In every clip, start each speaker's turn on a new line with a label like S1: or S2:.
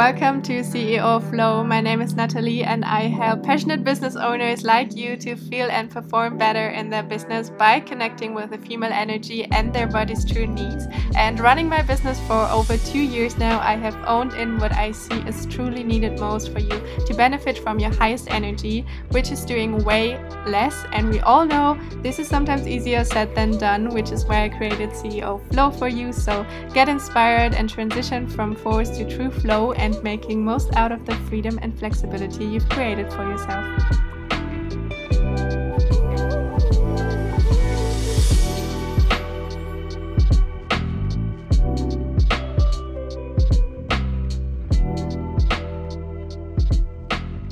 S1: Welcome to CEO Flow. My name is Natalie, and I help passionate business owners like you to feel and perform better in their business by connecting with the female energy and their body's true needs. And running my business for over two years now, I have owned in what I see is truly needed most for you to benefit from your highest energy, which is doing way less. And we all know this is sometimes easier said than done, which is why I created CEO Flow for you. So get inspired and transition from force to true flow and making most out of the freedom and flexibility you've created for yourself.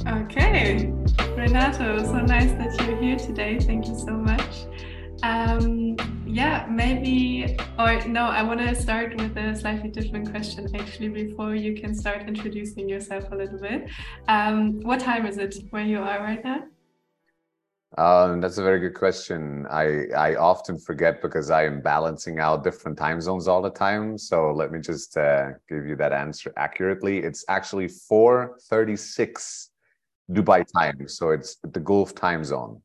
S1: Okay, Renato, so nice that you're here today. Thank you so much. Um, yeah, maybe, or no, I want to start with a slightly different question actually before you can start introducing yourself a little bit. Um, what time is it where you are right now?
S2: Um, that's a very good question. I, I often forget because I am balancing out different time zones all the time. So let me just uh, give you that answer accurately. It's actually 4:36 Dubai time, so it's the Gulf time zone.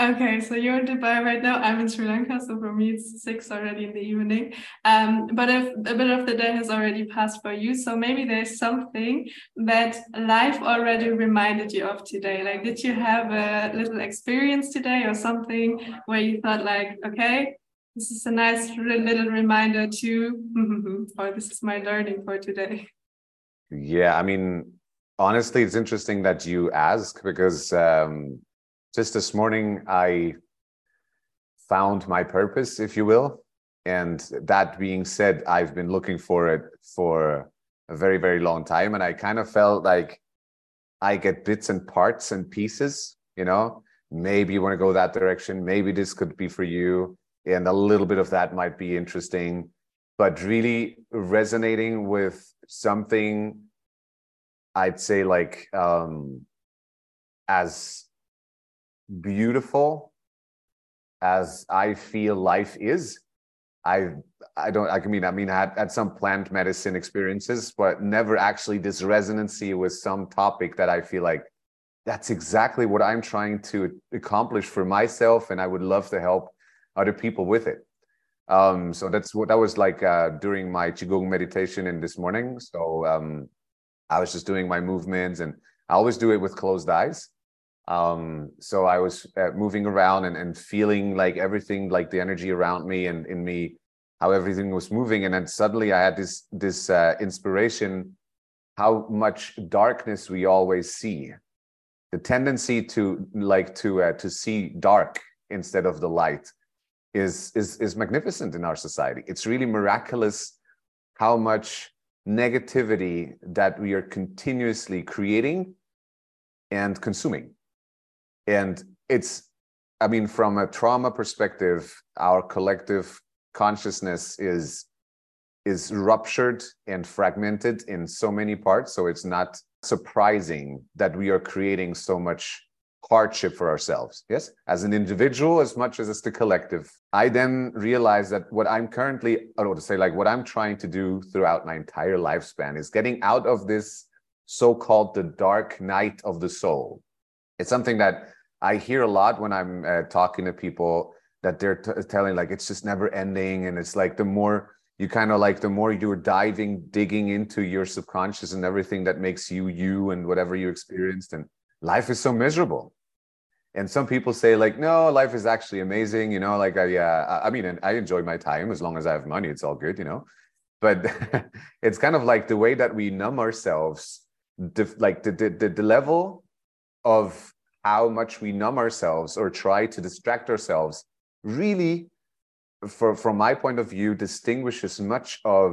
S1: Okay, so you're in Dubai right now. I'm in Sri Lanka, so for me it's six already in the evening. Um, but if a bit of the day has already passed for you, so maybe there's something that life already reminded you of today. Like, did you have a little experience today or something where you thought, like, okay, this is a nice little reminder to, or this is my learning for today?
S2: Yeah, I mean, honestly, it's interesting that you ask because. Um, just this morning I found my purpose, if you will. And that being said, I've been looking for it for a very, very long time. And I kind of felt like I get bits and parts and pieces, you know, maybe you want to go that direction. Maybe this could be for you. And a little bit of that might be interesting. But really resonating with something, I'd say like um, as beautiful as I feel life is. I I don't I can mean I mean I had, had some plant medicine experiences, but never actually this resonancy with some topic that I feel like that's exactly what I'm trying to accomplish for myself, and I would love to help other people with it. Um, so that's what that was like uh, during my qigong meditation in this morning. So um, I was just doing my movements, and I always do it with closed eyes. Um, so I was uh, moving around and, and feeling like everything, like the energy around me and in me, how everything was moving. And then suddenly I had this this uh, inspiration, how much darkness we always see, the tendency to like to uh, to see dark instead of the light is is is magnificent in our society. It's really miraculous how much negativity that we are continuously creating and consuming and it's i mean from a trauma perspective our collective consciousness is is ruptured and fragmented in so many parts. So it's not surprising that we are creating so much hardship for ourselves. Yes? As an individual as much as as the collective i then realize that what i'm currently i don't want to say like what i'm trying to do throughout my entire lifespan is getting out of this so-called the dark night of the soul. It's something that I hear a lot when I'm uh, talking to people that they're t- telling like it's just never ending, and it's like the more you kind of like the more you're diving, digging into your subconscious and everything that makes you you and whatever you experienced, and life is so miserable. And some people say like, no, life is actually amazing. You know, like I, uh, I mean, I enjoy my time as long as I have money. It's all good, you know. But it's kind of like the way that we numb ourselves, like the the, the, the level of how much we numb ourselves or try to distract ourselves really for, from my point of view distinguishes much of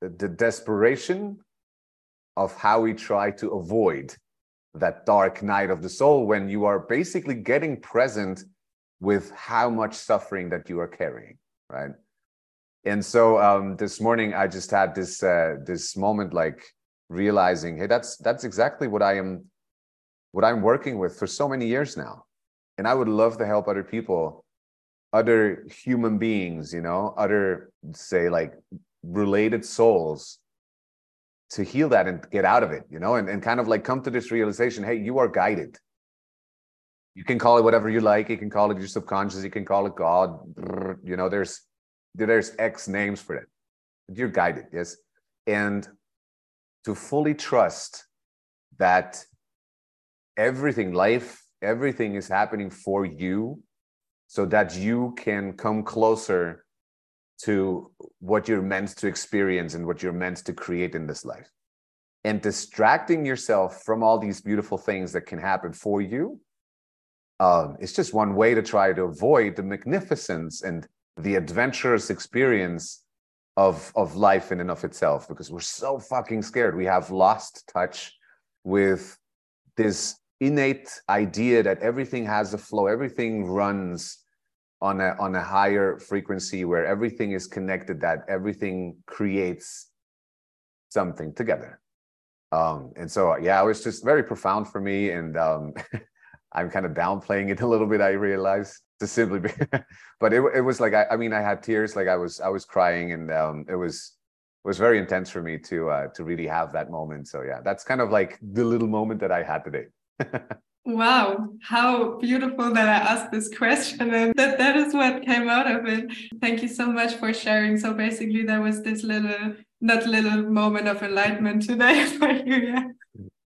S2: the desperation of how we try to avoid that dark night of the soul when you are basically getting present with how much suffering that you are carrying right? And so um, this morning i just had this uh, this moment like realizing hey that's that's exactly what i am what I'm working with for so many years now. And I would love to help other people, other human beings, you know, other, say, like related souls to heal that and get out of it, you know, and, and kind of like come to this realization, hey, you are guided. You can call it whatever you like. You can call it your subconscious. You can call it God. You know, there's there's X names for it. You're guided, yes. And to fully trust that everything, life, everything is happening for you so that you can come closer to what you're meant to experience and what you're meant to create in this life. And distracting yourself from all these beautiful things that can happen for you um, it's just one way to try to avoid the magnificence and the adventurous experience of, of life in and of itself because we're so fucking scared. We have lost touch with this innate idea that everything has a flow, everything runs on a on a higher frequency where everything is connected that everything creates something together. Um and so yeah it was just very profound for me and um i'm kind of downplaying it a little bit i realized to simply be but it, it was like I, I mean i had tears like i was i was crying and um it was was very intense for me to uh to really have that moment. So yeah that's kind of like the little moment that i had today
S1: Wow, how beautiful that I asked this question and that that is what came out of it. Thank you so much for sharing. So basically there was this little not little moment of enlightenment today for you, yeah.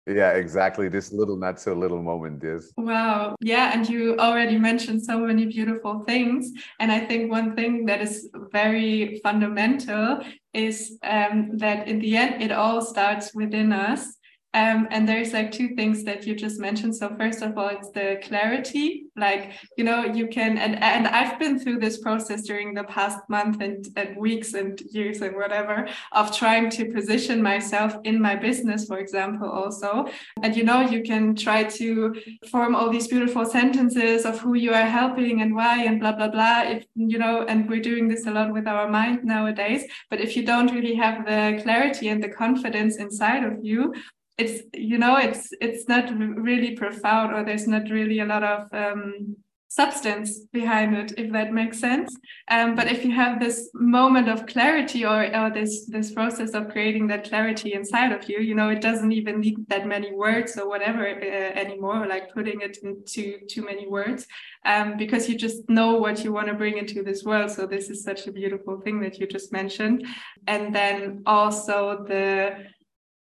S2: Yeah, exactly. This little not so little moment is.
S1: Wow. Yeah, and you already mentioned so many beautiful things. And I think one thing that is very fundamental is um, that in the end, it all starts within us um, and there's like two things that you just mentioned. So first of all, it's the clarity. Like you know, you can and and I've been through this process during the past month and, and weeks and years and whatever of trying to position myself in my business, for example, also. And you know, you can try to form all these beautiful sentences of who you are helping and why and blah blah blah. If you know, and we're doing this a lot with our mind nowadays. But if you don't really have the clarity and the confidence inside of you, it's you know it's it's not really profound or there's not really a lot of um, substance behind it if that makes sense. Um, but if you have this moment of clarity or, or this this process of creating that clarity inside of you you know it doesn't even need that many words or whatever uh, anymore like putting it into too many words um, because you just know what you want to bring into this world. So this is such a beautiful thing that you just mentioned. And then also the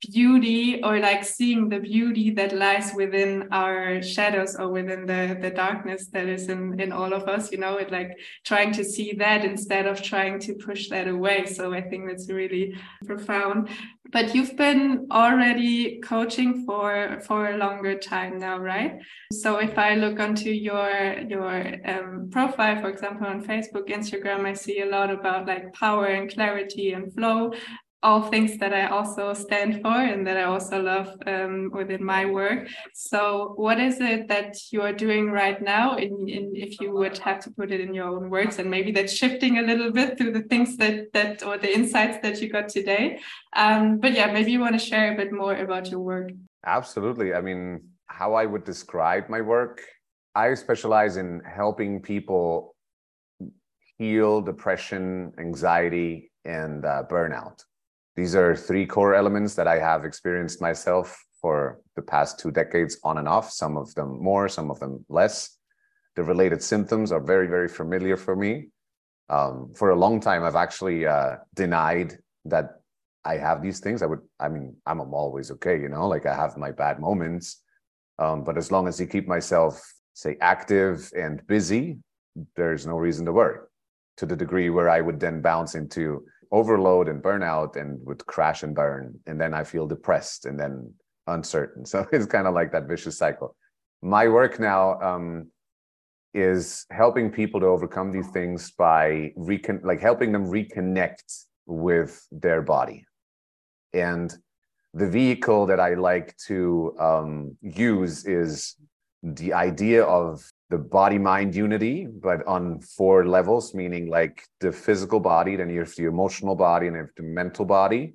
S1: beauty or like seeing the beauty that lies within our shadows or within the the darkness that is in in all of us you know it like trying to see that instead of trying to push that away. So i think that's really profound. But you've been already coaching for for a longer time now right? So if i look onto your your um, profile for example on facebook instagram i see a lot about like power and clarity and flow all things that I also stand for and that I also love um, within my work. So, what is it that you are doing right now? In, in, if you would have to put it in your own words, and maybe that's shifting a little bit through the things that that or the insights that you got today. Um, but yeah, maybe you want to share a bit more about your work.
S2: Absolutely. I mean, how I would describe my work, I specialize in helping people heal depression, anxiety, and uh, burnout these are three core elements that I have experienced myself for the past two decades on and off, some of them more, some of them less. The related symptoms are very, very familiar for me. Um, for a long time, I've actually uh, denied that I have these things. I would, I mean, I'm, I'm always okay, you know, like I have my bad moments. Um, but as long as I keep myself, say, active and busy, there's no reason to worry to the degree where I would then bounce into overload and burnout and would crash and burn. And then I feel depressed and then uncertain. So it's kind of like that vicious cycle. My work now um, is helping people to overcome these things by recon- like helping them reconnect with their body. And the vehicle that I like to um, use is the idea of the body mind unity, but on four levels, meaning like the physical body, then you have the emotional body, and you have the mental body,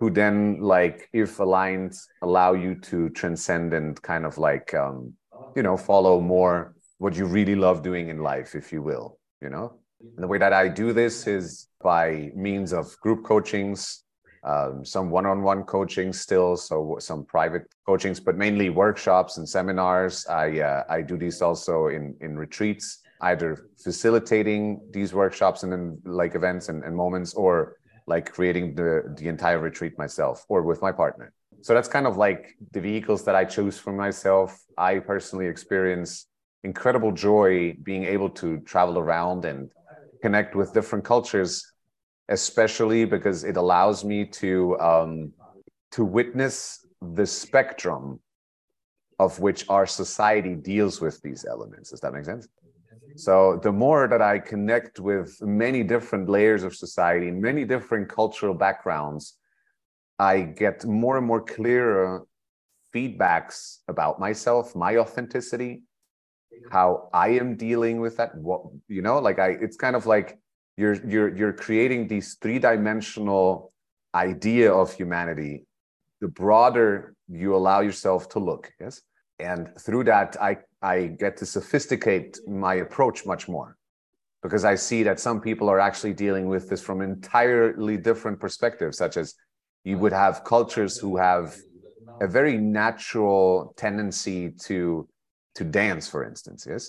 S2: who then, like, if aligned, allow you to transcend and kind of like, um, you know, follow more what you really love doing in life, if you will, you know? And the way that I do this is by means of group coachings, um, some one-on-one coaching still, so some private coachings, but mainly workshops and seminars. I uh, I do these also in in retreats, either facilitating these workshops and then like events and, and moments, or like creating the the entire retreat myself or with my partner. So that's kind of like the vehicles that I choose for myself. I personally experience incredible joy being able to travel around and connect with different cultures especially because it allows me to um, to witness the spectrum of which our society deals with these elements. Does that make sense? So the more that I connect with many different layers of society, many different cultural backgrounds, I get more and more clearer feedbacks about myself, my authenticity, how I am dealing with that. What you know, like I, it's kind of like you're you're you're creating these three-dimensional idea of humanity. The broader you allow yourself to look yes? And through that i i get to sophisticate my approach much more. Because i see that some people are actually dealing with this from entirely different perspectives such as you would have cultures who have a very natural tendency to to dance for instance yes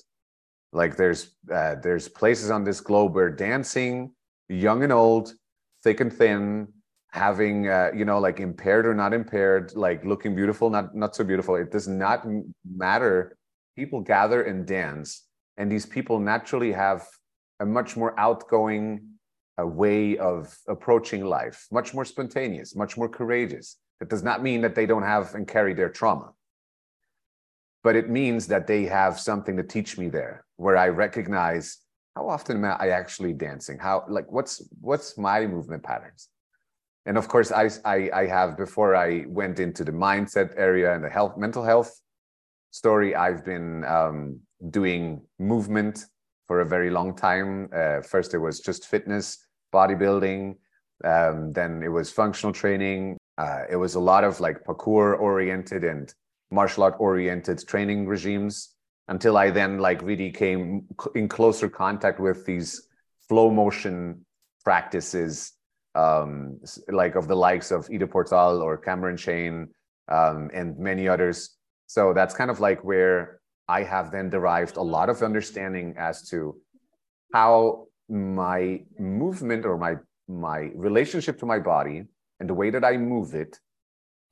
S2: like there's uh, there's places on this globe where dancing, young and old, thick and thin, having uh, you know like impaired or not impaired, like looking beautiful, not not so beautiful. It does not matter. People gather and dance, and these people naturally have a much more outgoing a way of approaching life, much more spontaneous, much more courageous. That does not mean that they don't have and carry their trauma but it means that they have something to teach me there where i recognize how often am i actually dancing? How like what's what's my movement patterns? And of course i i, I have before i went into the mindset area and the health mental health story i've been um, doing movement for a very long time. Uh, first it was just fitness bodybuilding um, then it was functional training. Uh, it was a lot of like parkour oriented and martial art oriented training regimes until I then like really came in closer contact with these flow motion practices, um, like of the likes of Ido Portal or Cameron Shayne um, and many others. So that's kind of like where I have then derived a lot of understanding as to how my movement or my my relationship to my body and the way that I move it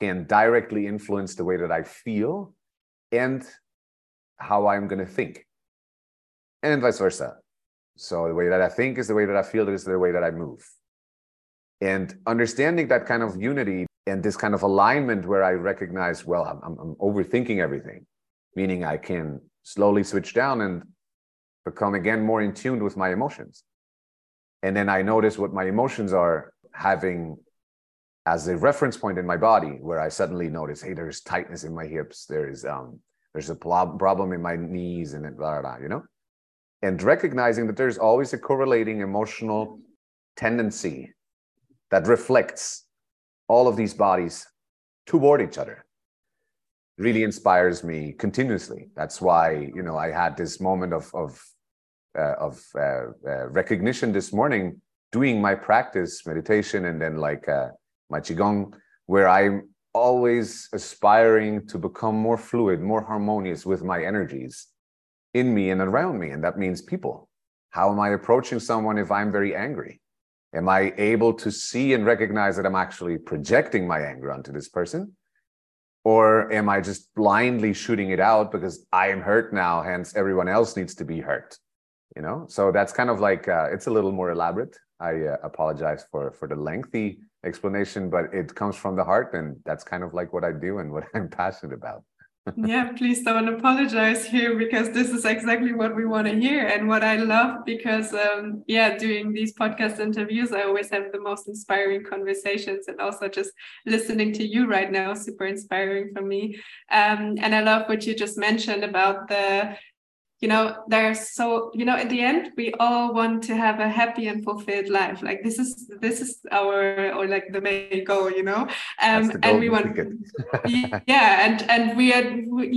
S2: can directly influence the way that I feel and how I'm going to think, and vice versa. So the way that I think is the way that I feel is the way that I move. And understanding that kind of unity and this kind of alignment where I recognize, well, I'm, I'm overthinking everything, meaning I can slowly switch down and become again more in tune with my emotions. And then I notice what my emotions are having as a reference point in my body where I suddenly notice, hey, there's tightness in my hips, there's um, there's a problem in my knees, and blah, blah, blah, you know, and recognizing that there's always a correlating emotional tendency that reflects all of these bodies toward each other really inspires me continuously. That's why you know I had this moment of of uh, of uh, uh, recognition this morning doing my practice meditation and then like uh, my qigong, where I'm always aspiring to become more fluid, more harmonious with my energies in me and around me. And that means people. How am I approaching someone if I'm very angry? Am I able to see and recognize that I'm actually projecting my anger onto this person? Or am I just blindly shooting it out because I am hurt now, hence everyone else needs to be hurt? You know, so that's kind of like uh, it's a little more elaborate. I uh, apologize for for the lengthy explanation, but it comes from the heart, and that's kind of like what I do and what I'm passionate about.
S1: yeah, please don't apologize here because this is exactly what we want to hear and what I love because um, yeah, doing these podcast interviews, I always have the most inspiring conversations and also just listening to you right now, super inspiring for me. Um, and I love what you just mentioned about the you know there's so you know at the end we all want to have a happy and fulfilled life. Like this is this is our or like the main goal you know? Um and we want yeah and and we are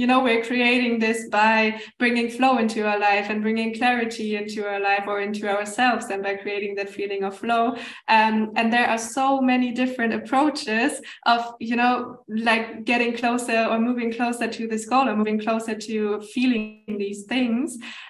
S1: you know we're creating this by bringing flow into our life and bringing clarity into our life or into ourselves and by creating that feeling of flow. Um and there are so many different approaches of you know like getting closer or moving closer to this goal or moving closer to feeling these things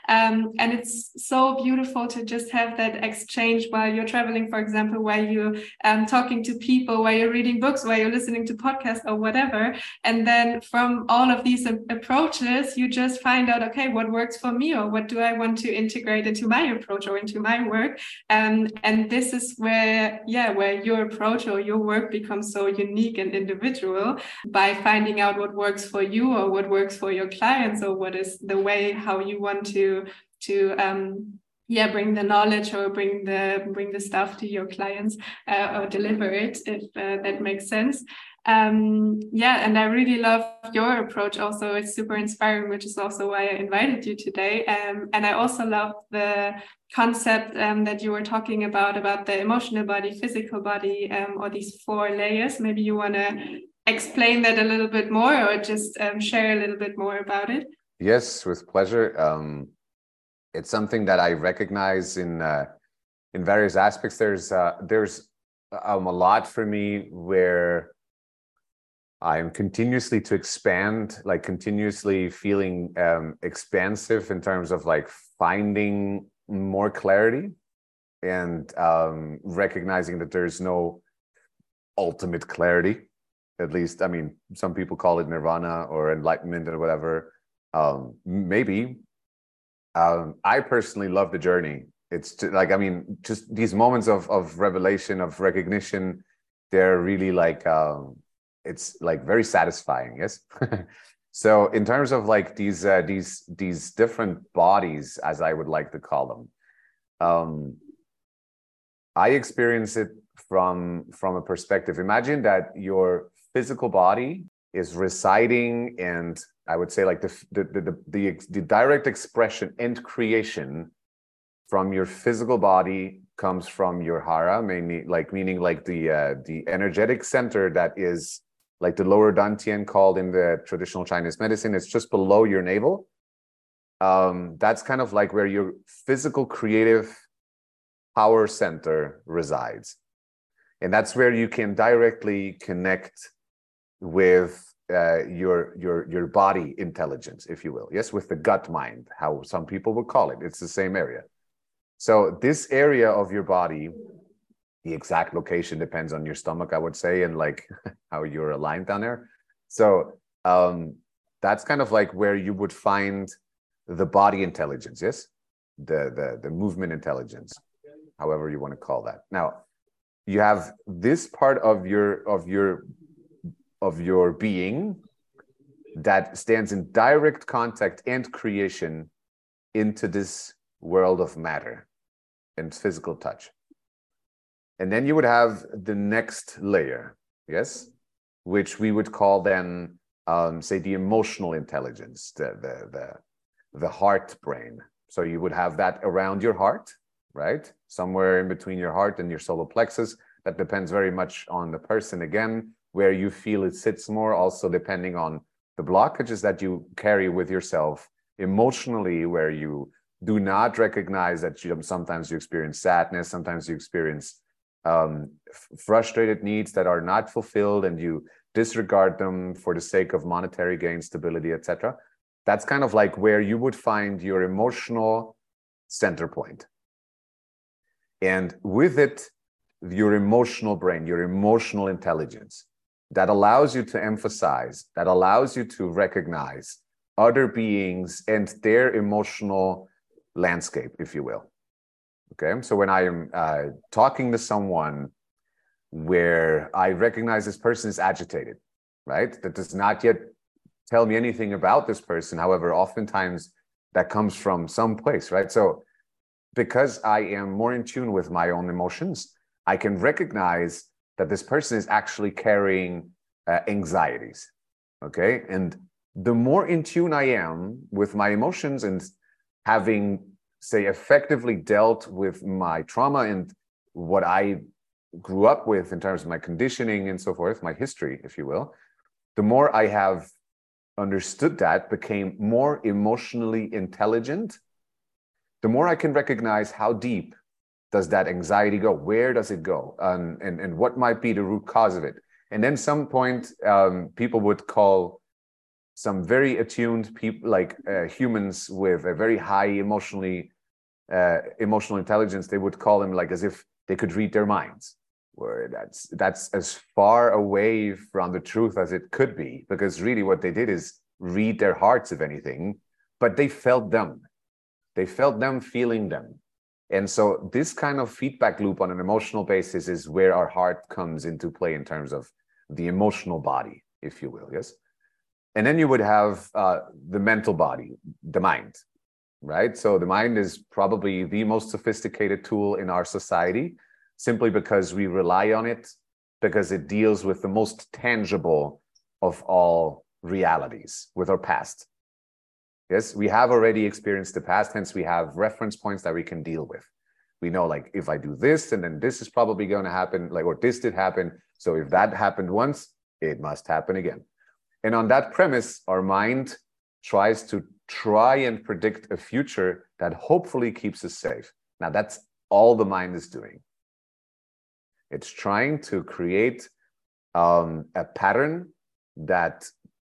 S1: um, and it's so beautiful to just have that exchange while you're traveling for example while you're um, talking to people while you're reading books while you're listening to podcasts or whatever. And then from all of these approaches you just find out okay what works for me or what do i want to integrate into my approach or into my work? Um, and this is where yeah where your approach or your work becomes so unique and individual by finding out what works for you or what works for your clients or what is the way how you want to to um, yeah bring the knowledge or bring the bring the stuff to your clients uh, or deliver it if uh, that makes sense. Um, yeah and i really love your approach also. It's super inspiring which is also why i invited you today. Um, and i also love the concept um, that you were talking about about the emotional body physical body um, or these four layers. Maybe you want to explain that a little bit more or just um, share a little bit more about it
S2: yes with pleasure. Um, it's something that i recognize in uh, in various aspects. There's uh, there's um, a lot for me where i'm continuously to expand like continuously feeling um, expansive in terms of like finding more clarity and um, recognizing that there's no ultimate clarity. At least i mean some people call it nirvana or enlightenment or whatever um, maybe um, i personally love the journey. It's to, like i mean just these moments of of revelation of recognition they're really like um, it's like very satisfying yes? So in terms of like these uh, these these different bodies as i would like to call them um, i experience it from from a perspective. Imagine that your physical body is residing and i would say like the the the, the, the direct expression and creation from your physical body comes from your hara mainly like meaning like the uh, the energetic center that is like the lower dantian called in the traditional chinese medicine it's just below your navel. Um, that's kind of like where your physical creative power center resides. And that's where you can directly connect with uh, your your your body intelligence, if you will. Yes, with the gut mind, how some people would call it. It's the same area. So this area of your body, the exact location depends on your stomach, I would say, and like how you're aligned down there. So um, that's kind of like where you would find the body intelligence. Yes, the the the movement intelligence, however you want to call that. Now you have this part of your of your of your being that stands in direct contact and creation into this world of matter and physical touch. And then you would have the next layer, yes, which we would call then, um, say, the emotional intelligence, the, the, the, the heart brain. So you would have that around your heart, right? Somewhere in between your heart and your solar plexus. That depends very much on the person again where you feel it sits more, also depending on the blockages that you carry with yourself emotionally, where you do not recognize that you sometimes you experience sadness, sometimes you experience um, frustrated needs that are not fulfilled, and you disregard them for the sake of monetary gain, stability, etc. That's kind of like where you would find your emotional center point. And with it, your emotional brain, your emotional intelligence that allows you to emphasize, that allows you to recognize other beings and their emotional landscape, if you will. Okay, so when I am uh, talking to someone where I recognize this person is agitated, right? That does not yet tell me anything about this person. However, oftentimes that comes from some place, right? So because I am more in tune with my own emotions, I can recognize that this person is actually carrying uh, anxieties. Okay. And the more in tune I am with my emotions and having, say, effectively dealt with my trauma and what I grew up with in terms of my conditioning and so forth, my history, if you will, the more I have understood that, became more emotionally intelligent, the more I can recognize how deep does that anxiety go? Where does it go? Um, and, and what might be the root cause of it? And then some point, um, people would call some very attuned people, like uh, humans with a very high emotionally uh, emotional intelligence, they would call them like as if they could read their minds where that's that's as far away from the truth as it could be because really what they did is read their hearts if anything but they felt them they felt them feeling them and so this kind of feedback loop on an emotional basis is where our heart comes into play in terms of the emotional body if you will yes and then you would have uh, the mental body the mind right so the mind is probably the most sophisticated tool in our society simply because we rely on it, because it deals with the most tangible of all realities, with our past. Yes, we have already experienced the past, hence we have reference points that we can deal with. We know, like, if I do this, and then this is probably going to happen, like, or this did happen. So if that happened once, it must happen again. And on that premise, our mind tries to try and predict a future that hopefully keeps us safe. Now, that's all the mind is doing. It's trying to create um, a pattern that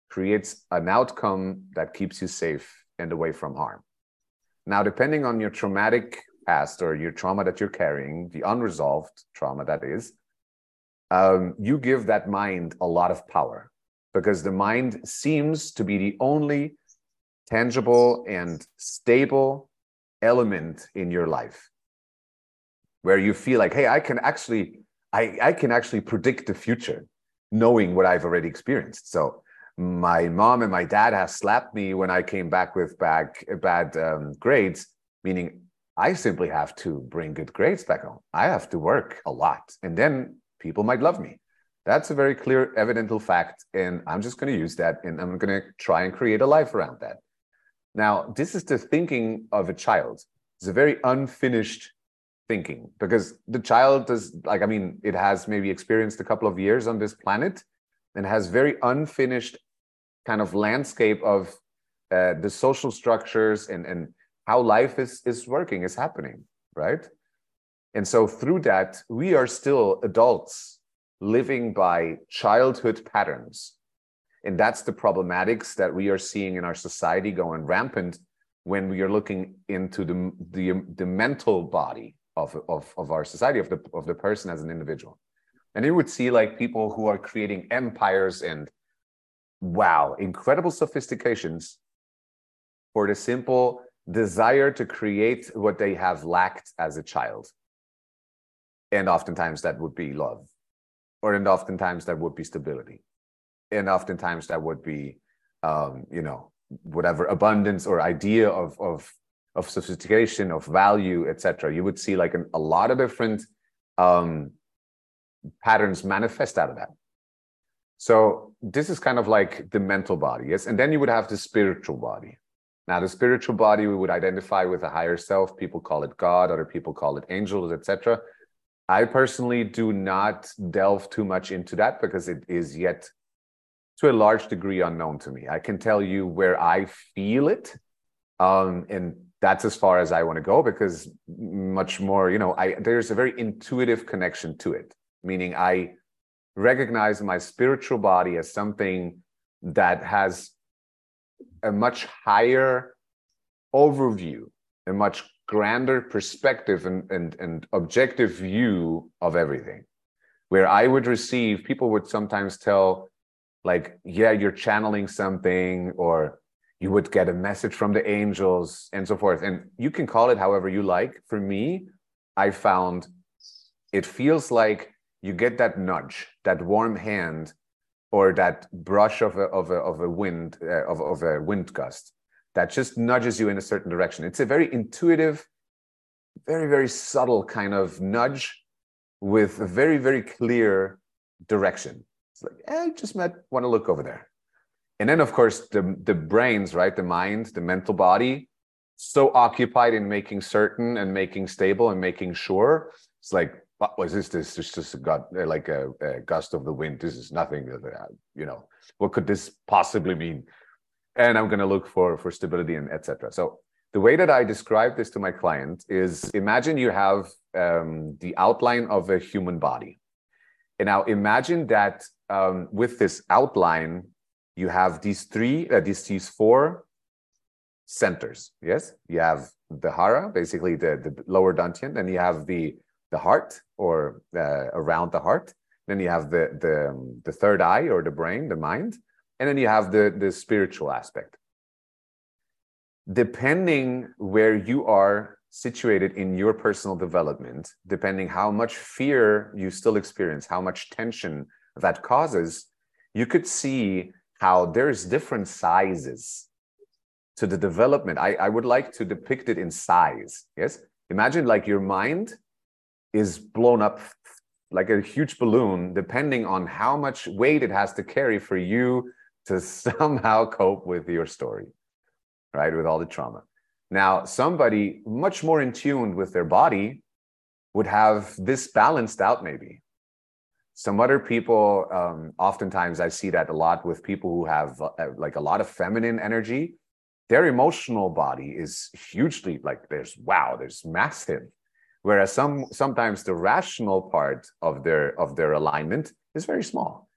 S2: creates an outcome that keeps you safe and away from harm. Now, depending on your traumatic past or your trauma that you're carrying, the unresolved trauma that is, um, you give that mind a lot of power because the mind seems to be the only tangible and stable element in your life where you feel like, hey, I can actually I, I can actually predict the future knowing what I've already experienced. So my mom and my dad have slapped me when I came back with bad, bad um, grades, meaning I simply have to bring good grades back home. I have to work a lot, and then people might love me. That's a very clear, evidential fact, and I'm just going to use that, and I'm going to try and create a life around that. Now, this is the thinking of a child. It's a very unfinished thinking because the child is like i mean it has maybe experienced a couple of years on this planet and has very unfinished kind of landscape of uh, the social structures and and how life is is working is happening right and so through that we are still adults living by childhood patterns and that's the problematics that we are seeing in our society going rampant when we are looking into the, the, the mental body of, of, of our society, of the, of the person as an individual. And you would see like people who are creating empires and wow, incredible sophistications for the simple desire to create what they have lacked as a child. And oftentimes that would be love, or and oftentimes that would be stability, and oftentimes that would be, um, you know, whatever abundance or idea of of of sophistication, of value, etc. You would see like an, a lot of different um, patterns manifest out of that. So this is kind of like the mental body, yes. And then you would have the spiritual body. Now, the spiritual body we would identify with a higher self. People call it God, other people call it angels, etc. I personally do not delve too much into that because it is yet to a large degree unknown to me. I can tell you where I feel it, um, and that's as far as I want to go because much more, you know, I there's a very intuitive connection to it, meaning I recognize my spiritual body as something that has a much higher overview, a much grander perspective and, and, and objective view of everything. Where I would receive, people would sometimes tell, like, yeah, you're channeling something, or you would get a message from the angels and so forth. And you can call it however you like. For me, I found it feels like you get that nudge, that warm hand, or that brush of a of a of a wind uh, of of a wind gust that just nudges you in a certain direction. It's a very intuitive, very very subtle kind of nudge with a very very clear direction. It's like, eh, I just might want to look over there and then of course the the brains right the mind the mental body so occupied in making certain and making stable and making sure. It's like, what was this? This is just a gut, like a, a gust of the wind. This is nothing. You know, what could this possibly mean? And I'm going to look for for stability and etc. So the way that I describe this to my client is: imagine you have um, the outline of a human body, and now imagine that um, with this outline, you have these three, uh, these these four centers. Yes, you have the hara, basically the, the lower dantian, then you have the the heart or uh, around the heart. Then you have the the um, the third eye or the brain, the mind, and then you have the the spiritual aspect. Depending where you are situated in your personal development, depending how much fear you still experience, how much tension that causes, you could see how there's different sizes to the development. I, I would like to depict it in size. Yes. Imagine like your mind is blown up like a huge balloon, depending on how much weight it has to carry for you to somehow cope with your story, right? With all the trauma. Now, somebody much more in tune with their body would have this balanced out, maybe. Some other people, um, oftentimes I see that a lot with people who have uh, like a lot of feminine energy their emotional body is hugely like there's wow there's massive whereas some sometimes the rational part of their of their alignment is very small.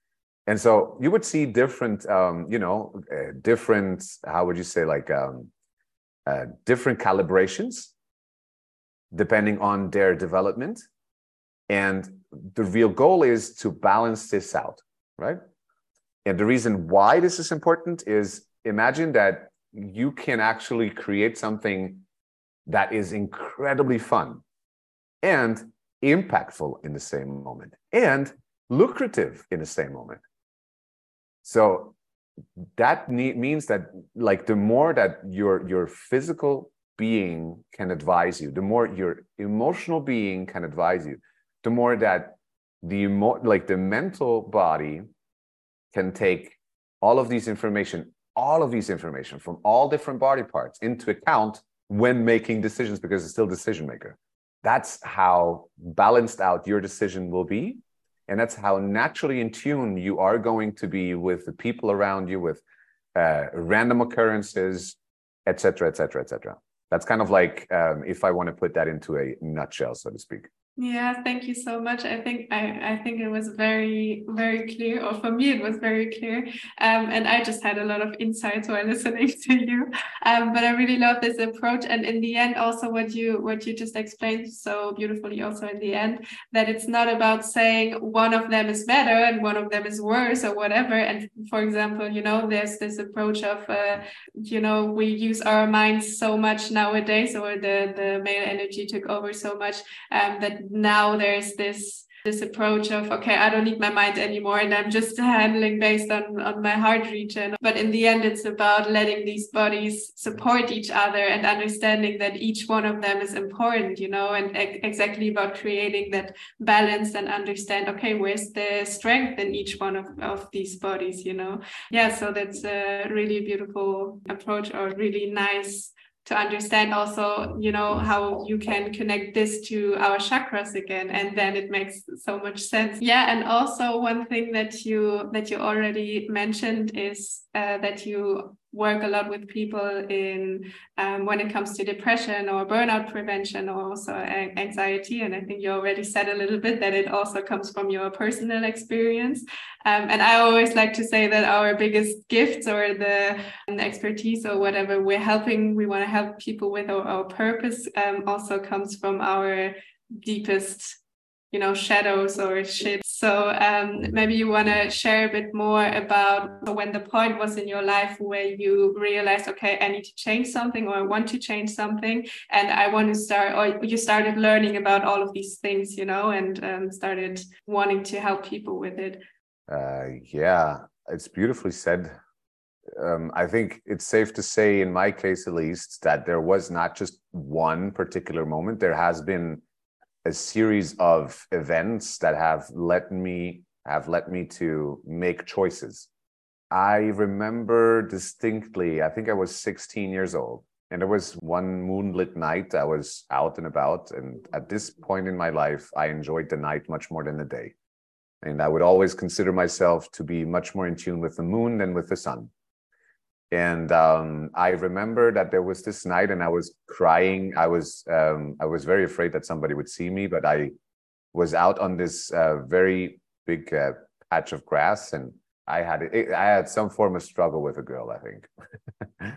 S2: And so you would see different um, you know uh, different how would you say like um, uh, different calibrations depending on their development. And the real goal is to balance this out right? And the reason why this is important is imagine that you can actually create something that is incredibly fun and impactful in the same moment and lucrative in the same moment. So that means that like the more that your your physical being can advise you, the more your emotional being can advise you, the more that the emo- like the mental body can take all of these information all of these information from all different body parts into account when making decisions because it's still decision maker. That's how balanced out your decision will be. And that's how naturally in tune you are going to be with the people around you, with uh, random occurrences, etc., etc., etc. That's kind of like um, if I want to put that into a nutshell, so to speak.
S1: Yeah, thank you so much. I think I, I think it was very, very clear, or for me it was very clear. Um, and I just had a lot of insights while listening to you. Um, but I really love this approach. And in the end, also what you what you just explained so beautifully also in the end, that it's not about saying one of them is better and one of them is worse or whatever. And for example, you know, there's this approach of uh, you know, we use our minds so much nowadays, or the, the male energy took over so much um, that now there's this this approach of okay i don't need my mind anymore and i'm just handling based on on my heart region. But in the end it's about letting these bodies support each other and understanding that each one of them is important you know and e- exactly about creating that balance and understand okay where's the strength in each one of, of these bodies you know? Yeah so that's a really beautiful approach or really nice to understand also you know how you can connect this to our chakras again and then it makes so much sense. Yeah and also one thing that you that you already mentioned is uh, that you work a lot with people in um, when it comes to depression or burnout prevention or also anxiety. And i think you already said a little bit that it also comes from your personal experience. Um, and i always like to say that our biggest gifts or the, um, expertise or whatever we're helping we want to help people with or our purpose um, also comes from our deepest you know shadows or shit so um, maybe you want to share a bit more about when the point was in your life where you realized okay i need to change something or i want to change something. And i want to start or you started learning about all of these things you know and um, started wanting to help people with it.
S2: Uh, yeah it's beautifully said. Um, I think it's safe to say, in my case at least, that there was not just one particular moment. There has been a series of events that have led me have led me to make choices. I remember distinctly, I think I was 16 years old. And there was one moonlit night I was out and about. And at this point in my life, I enjoyed the night much more than the day. And I would always consider myself to be much more in tune with the moon than with the sun. And um, I remember that there was this night, and I was crying. I was um, I was very afraid that somebody would see me, but I was out on this uh, very big uh, patch of grass, and I had it, I had some form of struggle with a girl, I think.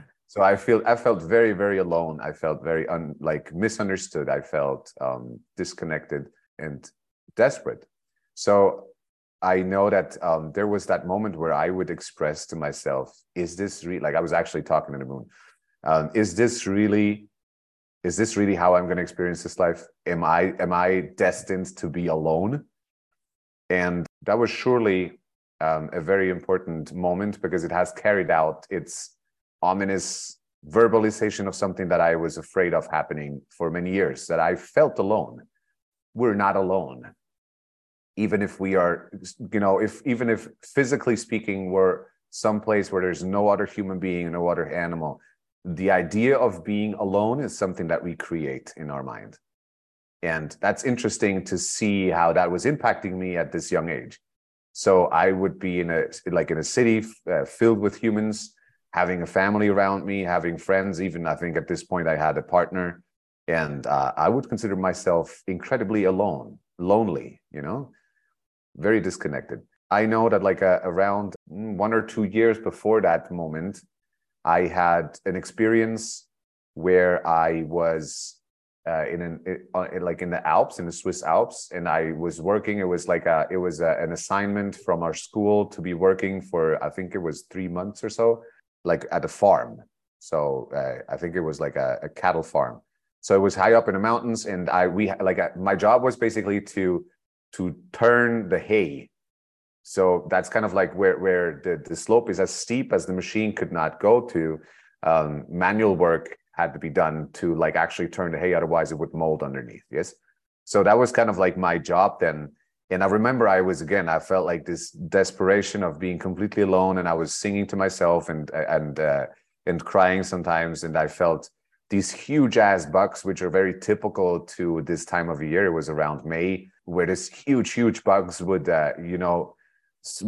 S2: so I feel I felt very very alone. I felt very un, like misunderstood. I felt um, disconnected and desperate. So I know that um, there was that moment where I would express to myself, "Is this real?" Like I was actually talking to the moon. Um, is this really? Is this really how I'm going to experience this life? Am I am I destined to be alone? And that was surely um, a very important moment because it has carried out its ominous verbalization of something that I was afraid of happening for many years. That I felt alone. We're not alone even if we are you know if even if physically speaking we're someplace where there's no other human being no other animal the idea of being alone is something that we create in our mind. And that's interesting to see how that was impacting me at this young age. So i would be in a like in a city uh, filled with humans having a family around me having friends. Even i think at this point i had a partner. And uh, i would consider myself incredibly alone lonely you know very disconnected. I know that like uh, around one or two years before that moment, I had an experience where I was uh, in an uh, like in the Alps, in the Swiss Alps, and I was working. It was like a it was a, an assignment from our school to be working for I think it was three months or so, like at a farm. So uh, I think it was like a, a, cattle farm. So it was high up in the mountains, and I we like uh, my job was basically to to turn the hay. So that's kind of like where, where the, the slope is as steep as the machine could not go to. Um, manual work had to be done to like actually turn the hay, otherwise it would mold underneath. Yes. So that was kind of like my job then. And I remember I was again, I felt like this desperation of being completely alone, and I was singing to myself and and uh, and crying sometimes, and I felt these huge ass bugs, which are very typical to this time of year. It was around May where this huge, huge bugs would, uh, you know,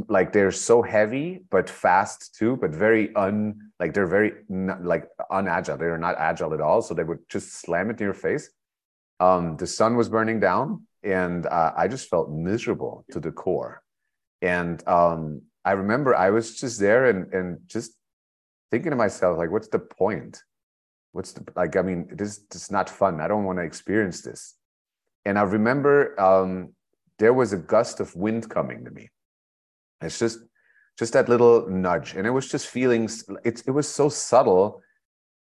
S2: like they're so heavy but fast too, but very un like they're very like unagile. They're not agile at all, so they would just slam it in your face. Um, the sun was burning down, and uh, I just felt miserable to the core. And um, I remember I was just there and and just thinking to myself like, what's the point? What's the like? I mean, this is not fun. I don't want to experience this and I remember um, there was a gust of wind coming to me. It's just just that little nudge, and it was just feelings. It it was so subtle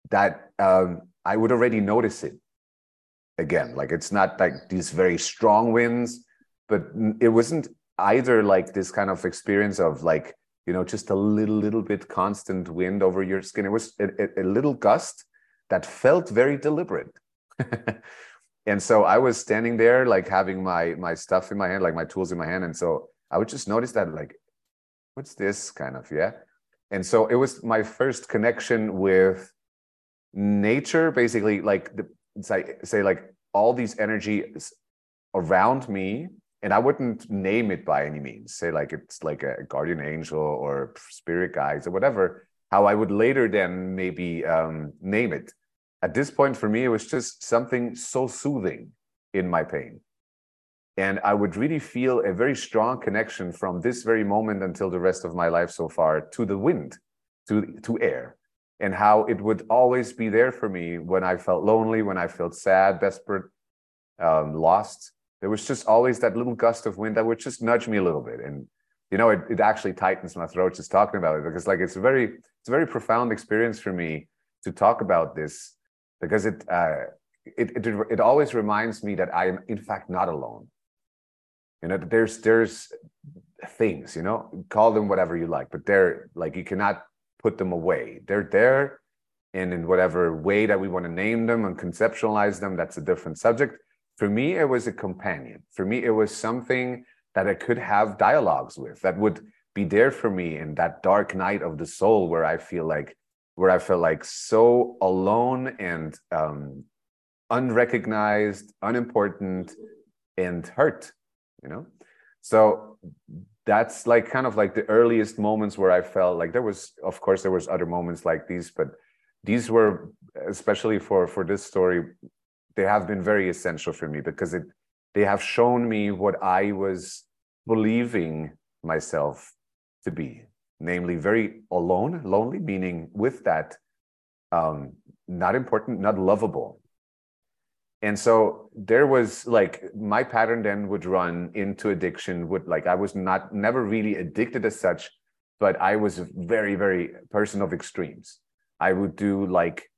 S2: that um, I would already notice it again. Like it's not like these very strong winds, but it wasn't either like this kind of experience of like you know just a little little bit constant wind over your skin. It was a, a, a little gust that felt very deliberate. and so I was standing there, like having my my stuff in my hand, like my tools in my hand, and so I would just notice that, like, what's this kind of yeah? And so it was my first connection with nature, basically, like the say say like all these energies around me, and I wouldn't name it by any means. Say like it's like a guardian angel or spirit guides or whatever. How I would later then maybe um, name it at this point for me it was just something so soothing in my pain. And i would really feel a very strong connection from this very moment until the rest of my life so far to the wind to to air and how it would always be there for me when i felt lonely when i felt sad desperate um, lost. There was just always that little gust of wind that would just nudge me a little bit. And you know it, it actually tightens my throat just talking about it because like it's a very it's a very profound experience for me to talk about this because it, uh, it, it, it always reminds me that I am in fact not alone. You know, there's, there's things, you know, call them whatever you like, but they're like, you cannot put them away. They're there and in whatever way that we want to name them and conceptualize them, that's a different subject. For me, it was a companion. For me, it was something that I could have dialogues with that would be there for me in that dark night of the soul where I feel like where I felt like so alone and um, unrecognized, unimportant, and hurt, you know? So that's like kind of like the earliest moments where I felt like there was, of course, there was other moments like these, but these were, especially for for this story, they have been very essential for me because it they have shown me what I was believing myself to be, namely very alone, lonely, meaning with that, um, not important, not lovable. And so there was like my pattern then would run into addiction, would like I was not never really addicted as such, but I was a very, very person of extremes. I would do like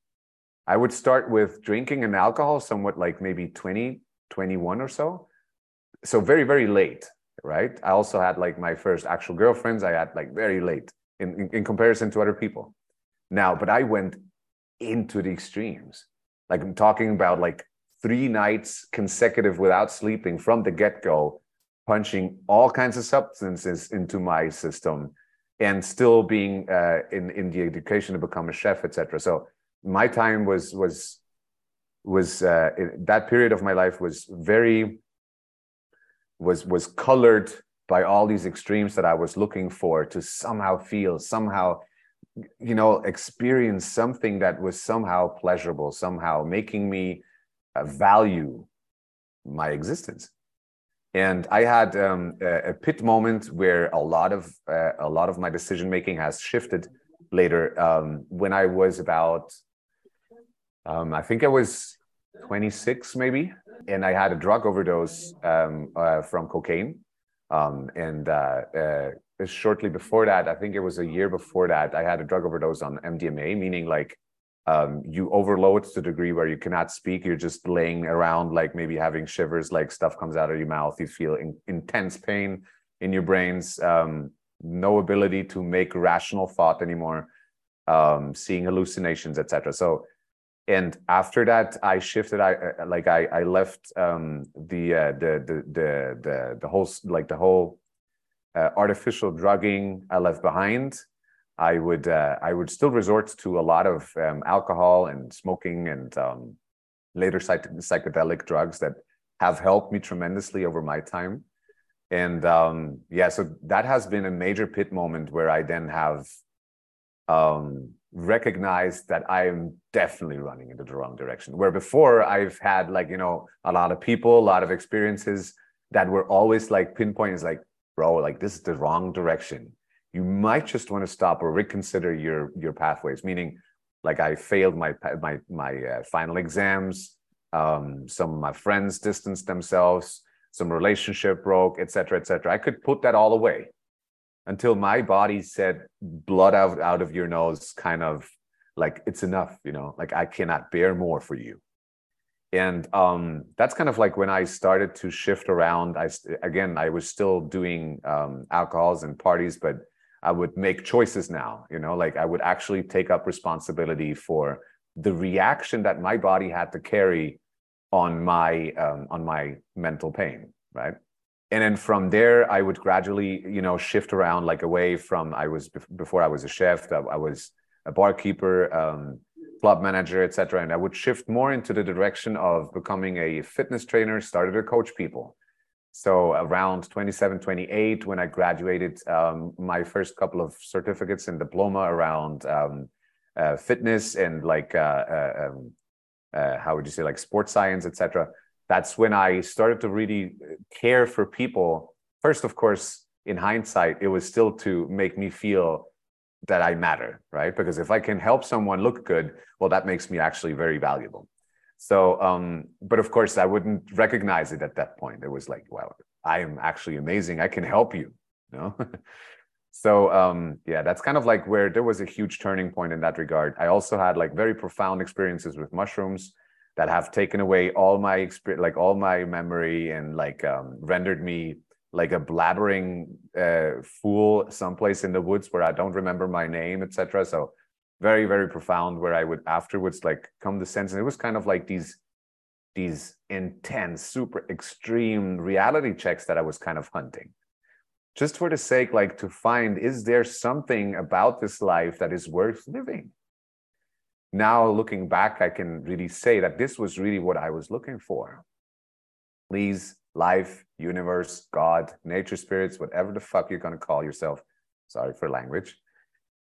S2: I would start with drinking and alcohol somewhat like maybe 20, 21 or so. So very, very late, right? I also had like my first actual girlfriends, I had like very late in, in, in comparison to other people. Now, but I went into the extremes. Like I'm talking about like three nights consecutive without sleeping from the get-go, punching all kinds of substances into my system and still being uh, in, in the education to become a chef, etc. So my time was was was uh, that period of my life was very was was colored by all these extremes that I was looking for to somehow feel somehow you know experience something that was somehow pleasurable somehow making me uh, value my existence. And i had um, a, a, pit moment where a lot of uh, a lot of my decision making has shifted later. Um, when i was about um, I think I was 26 maybe, and I had a drug overdose um, uh, from cocaine. Um, and uh, uh, shortly before that, I think it was a year before that, I had a drug overdose on MDMA, meaning like um, you overload to the degree where you cannot speak. You're just laying around, like maybe having shivers, like stuff comes out of your mouth. You feel in, intense pain in your brains, um, no ability to make rational thought anymore, um, seeing hallucinations, etc. So and after that i shifted i uh, like i i left um the uh, the, the the the the whole like the whole uh, artificial drugging i left behind. I would uh, i would still resort to a lot of um, alcohol and smoking and um, later psych- psychedelic drugs that have helped me tremendously over my time. And um yeah so that has been a major pit moment where i then have um recognize that I am definitely running into the wrong direction. Where before I've had like, you know, a lot of people, a lot of experiences that were always like pinpointing, like, bro, like this is the wrong direction. You might just want to stop or reconsider your your pathways. Meaning, like I failed my my my uh, final exams. Um, some of my friends distanced themselves. Some relationship broke, etc., etc. I could put that all away until my body said blood out, out of your nose kind of like it's enough you know like i cannot bear more for you. And um, that's kind of like when i started to shift around i again i was still doing um, alcohols and parties but i would make choices now you know like i would actually take up responsibility for the reaction that my body had to carry on my um, on my mental pain right and then from there i would gradually you know shift around like away from i was before i was a chef i, was a barkeeper um, club manager etc and i would shift more into the direction of becoming a fitness trainer started to coach people. So around 27 28 when i graduated um, my first couple of certificates and diploma around um, uh, fitness and like uh, uh, um, uh how would you say like sports science etc that's when I started to really care for people. First, of course, in hindsight, it was still to make me feel that I matter, right? Because if I can help someone look good, well, that makes me actually very valuable. So, um, but of course, I wouldn't recognize it at that point. It was like, wow, I am actually amazing. I can help you, you know? so um, yeah, that's kind of like where there was a huge turning point in that regard. I also had like very profound experiences with mushrooms that have taken away all my experience, like all my memory, and like um, rendered me like a blabbering uh, fool someplace in the woods where I don't remember my name, etc. So very very profound. Where I would afterwards like come to sense, and it was kind of like these these intense, super extreme reality checks that I was kind of hunting. Just for the sake, like to find, is there something about this life that is worth living? Now looking back, I can really say that this was really what I was looking for. Please, life, universe, God, nature spirits, whatever the fuck you're going to call yourself. Sorry for language.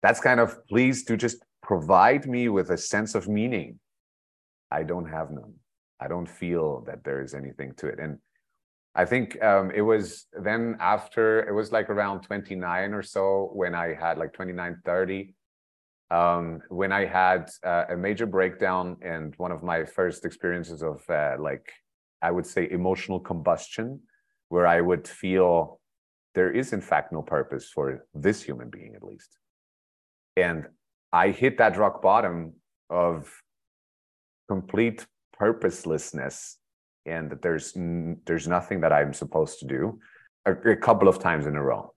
S2: That's kind of please to just provide me with a sense of meaning. I don't have none. I don't feel that there is anything to it. And I think um, it was then after, it was like around 29 or so when I had like 29, 30, um, when I had uh, a major breakdown and one of my first experiences of uh, like, I would say emotional combustion, where I would feel there is in fact no purpose for this human being at least. And I hit that rock bottom of complete purposelessness and that there's there's nothing that I'm supposed to do a, a couple of times in a row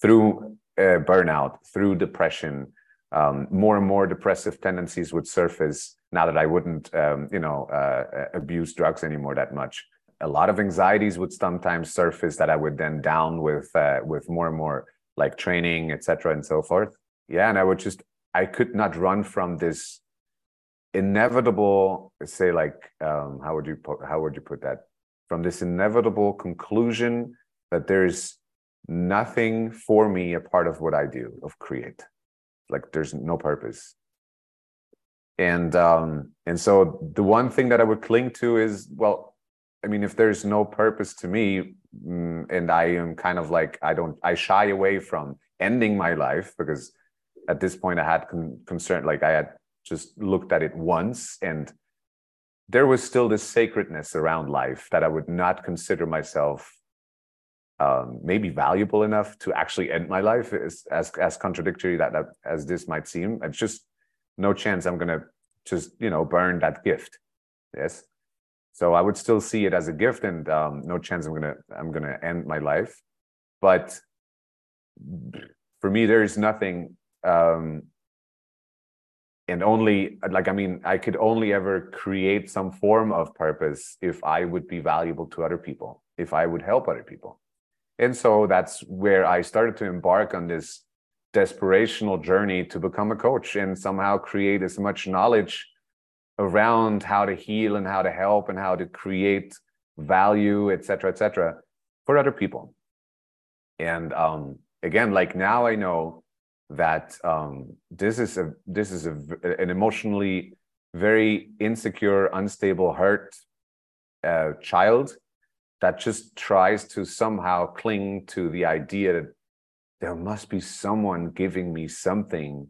S2: through uh, burnout, through depression. Um, more and more depressive tendencies would surface now that I wouldn't, um, you know, uh, abuse drugs anymore that much. A lot of anxieties would sometimes surface that I would then down with uh, with more and more like training, etc., and so forth. Yeah, and I would just I could not run from this inevitable say like um, how would you put how would you put that from this inevitable conclusion that there's nothing for me a part of what i do of create like there's no purpose. And um and so the one thing that i would cling to is well i mean if there's no purpose to me mm, and i am kind of like i don't i shy away from ending my life because at this point i had con- concern like i had just looked at it once and there was still this sacredness around life that I would not consider myself um, maybe valuable enough to actually end my life as as, as contradictory that, that as this might seem. It's just no chance I'm gonna just you know burn that gift. Yes. So I would still see it as a gift, and um, no chance I'm gonna I'm gonna end my life. But for me, there is nothing um, and only like i mean i could only ever create some form of purpose if i would be valuable to other people if i would help other people and so that's where i started to embark on this desperational journey to become a coach and somehow create as much knowledge around how to heal and how to help and how to create value et cetera et cetera for other people. And um, again like now i know that um, this is a this is a, an emotionally very insecure, unstable, hurt uh, child that just tries to somehow cling to the idea that there must be someone giving me something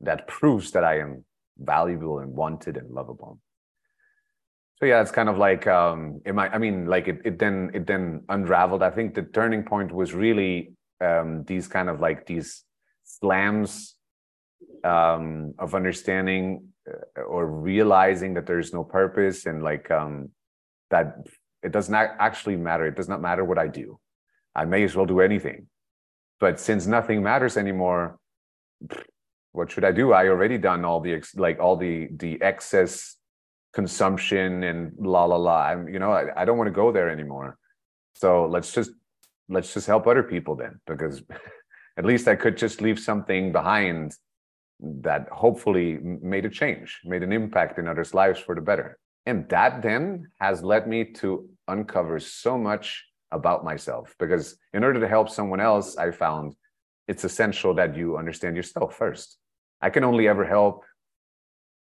S2: that proves that I am valuable and wanted and lovable. So yeah, it's kind of like um, it might. I mean, like it, it then it then unraveled. I think the turning point was really um, these kind of like these slams um, of understanding uh, or realizing that there's no purpose and like um, that it does not actually matter. It does not matter what I do. I may as well do anything. But since nothing matters anymore, what should I do? I already done all the like all the the excess consumption and la la la. I'm you know I, I don't want to go there anymore. So let's just let's just help other people then because at least I could just leave something behind that hopefully made a change, made an impact in others' lives for the better. And that then has led me to uncover so much about myself because in order to help someone else, I found it's essential that you understand yourself first. I can only ever help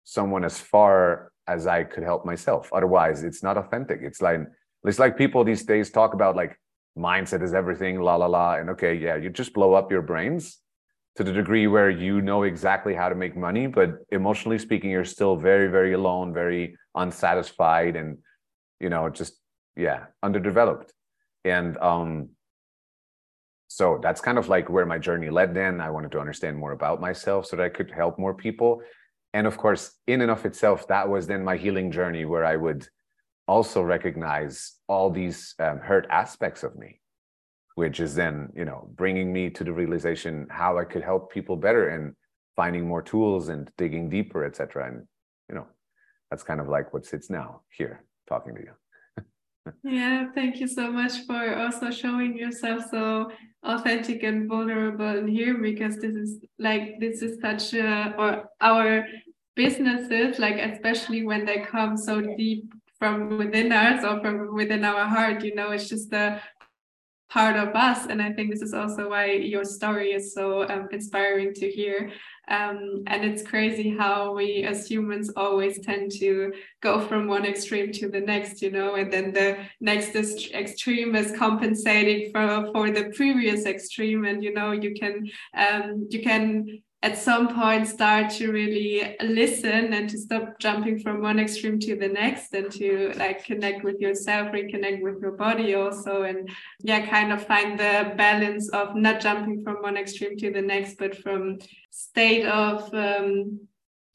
S2: someone as far as I could help myself. Otherwise, it's not authentic. It's like it's like people these days talk about like mindset is everything, la la la. And okay, yeah, you just blow up your brains to the degree where you know exactly how to make money, but emotionally speaking, you're still very, very alone, very unsatisfied, and you know, just yeah, underdeveloped. And um, so that's kind of like where my journey led. Then I wanted to understand more about myself so that I could help more people. And of course, in and of itself, that was then my healing journey where I would also recognize all these um, hurt aspects of me which is then you know bringing me to the realization how i could help people better and finding more tools and digging deeper etc and you know that's kind of like what sits now here talking to you
S1: yeah thank you so much for also showing yourself so authentic and vulnerable in here because this is like this is such a, or our businesses like especially when they come so deep from within us or from within our heart you know it's just a part of us. And i think this is also why your story is so um, inspiring to hear um, and it's crazy how we as humans always tend to go from one extreme to the next you know and then the next extreme is compensating for for the previous extreme. And you know you can um, you can at some point start to really listen and to stop jumping from one extreme to the next and to like connect with yourself reconnect with your body also and yeah kind of find the balance of not jumping from one extreme to the next but from state of um,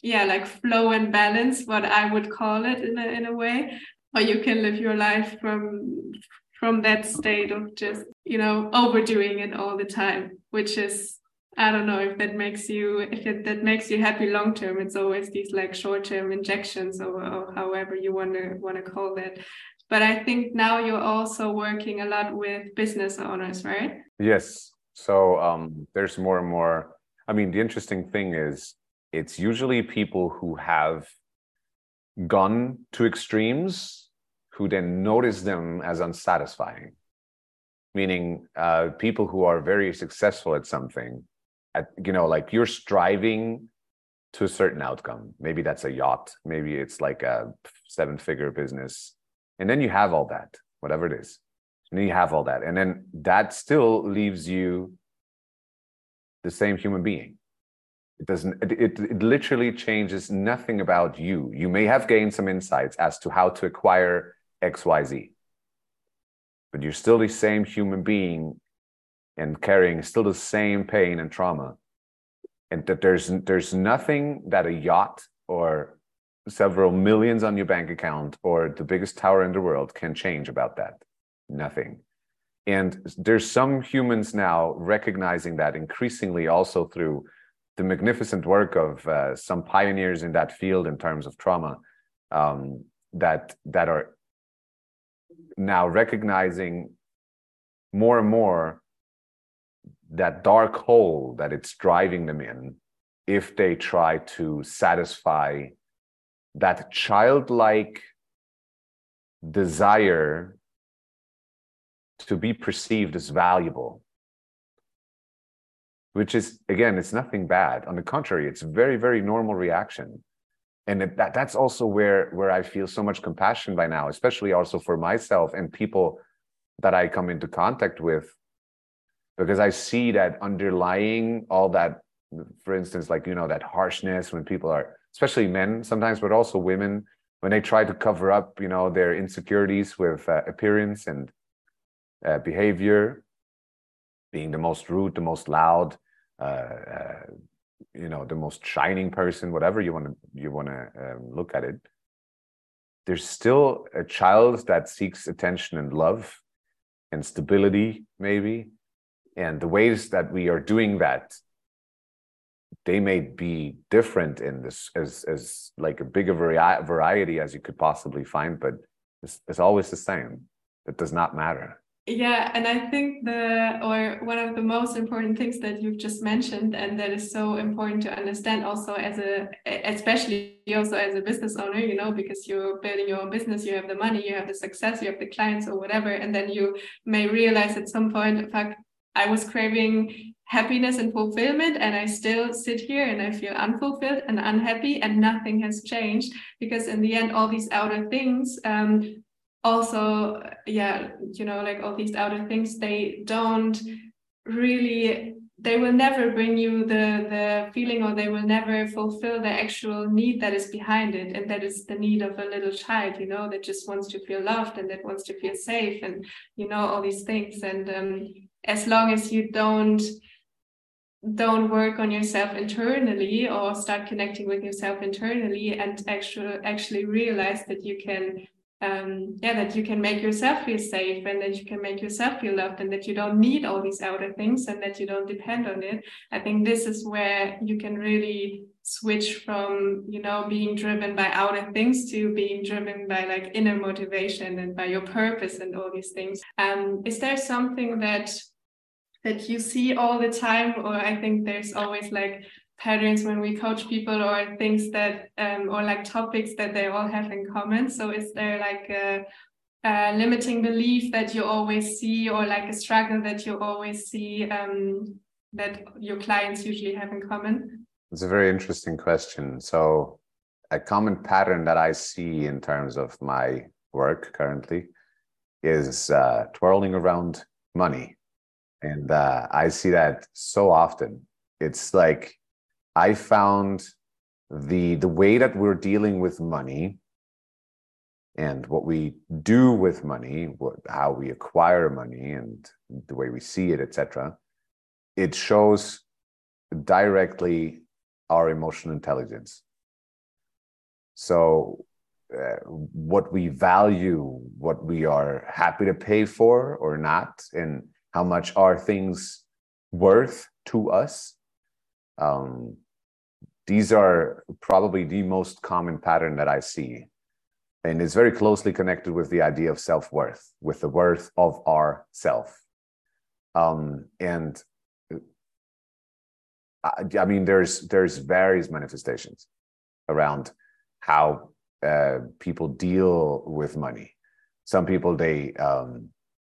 S1: yeah like flow and balance what i would call it in a, in a way. Or you can live your life from from that state of just you know overdoing it all the time which is I don't know if that makes you if it, that makes you happy long term. It's always these like short term injections or, or however you want to want to call that. But I think now you're also working a lot with business owners, right?
S2: Yes. So um, there's more and more. I mean, the interesting thing is it's usually people who have gone to extremes who then notice them as unsatisfying meaning uh, people who are very successful at something at you know like you're striving to a certain outcome. Maybe that's a yacht. Maybe it's like a seven figure business. And then you have all that whatever it is. And then you have all that. And then that still leaves you the same human being. It doesn't it, it, it literally changes nothing about you. You may have gained some insights as to how to acquire xyz but you're still the same human being and carrying still the same pain and trauma. And that there's there's nothing that a yacht or several millions on your bank account or the biggest tower in the world can change about that. Nothing. And there's some humans now recognizing that increasingly also through the magnificent work of uh, some pioneers in that field in terms of trauma um, that that are now recognizing more and more that dark hole that it's driving them in if they try to satisfy that childlike desire to be perceived as valuable which is again it's nothing bad. On the contrary it's very very normal reaction. And that that's also where where i feel so much compassion by now especially also for myself and people that i come into contact with because I see that underlying all that, for instance, like, you know, that harshness when people are, especially men sometimes, but also women, when they try to cover up, you know, their insecurities with uh, appearance and uh, behavior, being the most rude, the most loud, uh, uh you know, the most shining person, whatever you want to you want to um, look at it. There's still a child that seeks attention and love and stability, maybe, and the ways that we are doing that they may be different in this as as like a bigger vari- variety as you could possibly find but it's, it's always the same. It does not matter.
S1: Yeah and i think the or one of the most important things that you've just mentioned and that is so important to understand also as a especially also as a business owner you know because you're building your own business you have the money you have the success you have the clients or whatever and then you may realize at some point in fact I was craving happiness and fulfillment, and I still sit here and I feel unfulfilled and unhappy, and nothing has changed because in the end, all these outer things. Um, also yeah you know like all these outer things they don't really they will never bring you the the feeling or they will never fulfill the actual need that is behind it and that is the need of a little child you know that just wants to feel loved and that wants to feel safe and you know all these things and um, as long as you don't don't work on yourself internally or start connecting with yourself internally and actually actually realize that you can um, yeah that you can make yourself feel safe and that you can make yourself feel loved and that you don't need all these outer things and that you don't depend on it. I think this is where you can really switch from you know being driven by outer things to being driven by like inner motivation and by your purpose and all these things. Um is there something that that you see all the time or i think there's always like patterns when we coach people or things that um, or like topics that they all have in common. So is there like a, a limiting belief that you always see or like a struggle that you always see um, that your clients usually have in common?
S2: It's a very interesting question. So a common pattern that i see in terms of my work currently is uh, twirling around money and uh, i see that so often it's like I found the the way that we're dealing with money and what we do with money, what, how we acquire money, and the way we see it, etc. It shows directly our emotional intelligence. So, uh, what we value, what we are happy to pay for or not, and how much are things worth to us um, these are probably the most common pattern that I see. And it's very closely connected with the idea of self worth, with the worth of our self. Um, and I, I, mean, there's there's various manifestations around how uh, people deal with money. Some people they um,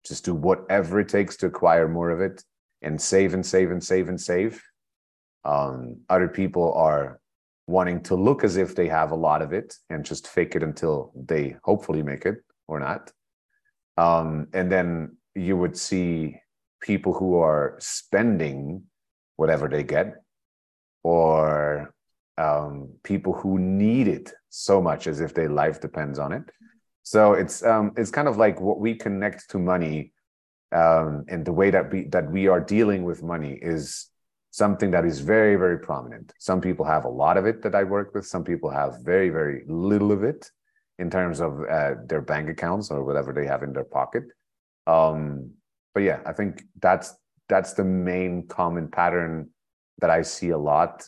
S2: just do whatever it takes to acquire more of it and save and save and save and save um, other people are wanting to look as if they have a lot of it and just fake it until they hopefully make it or not. Um, and then you would see people who are spending whatever they get or um, people who need it so much as if their life depends on it. So it's um, it's kind of like what we connect to money um, and the way that we that we are dealing with money is something that is very, very prominent. Some people have a lot of it that I work with. Some people have very, very little of it in terms of uh, their bank accounts or whatever they have in their pocket. Um, but yeah, I think that's that's the main common pattern that I see a lot.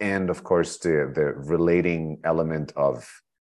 S2: And of course, the the relating element of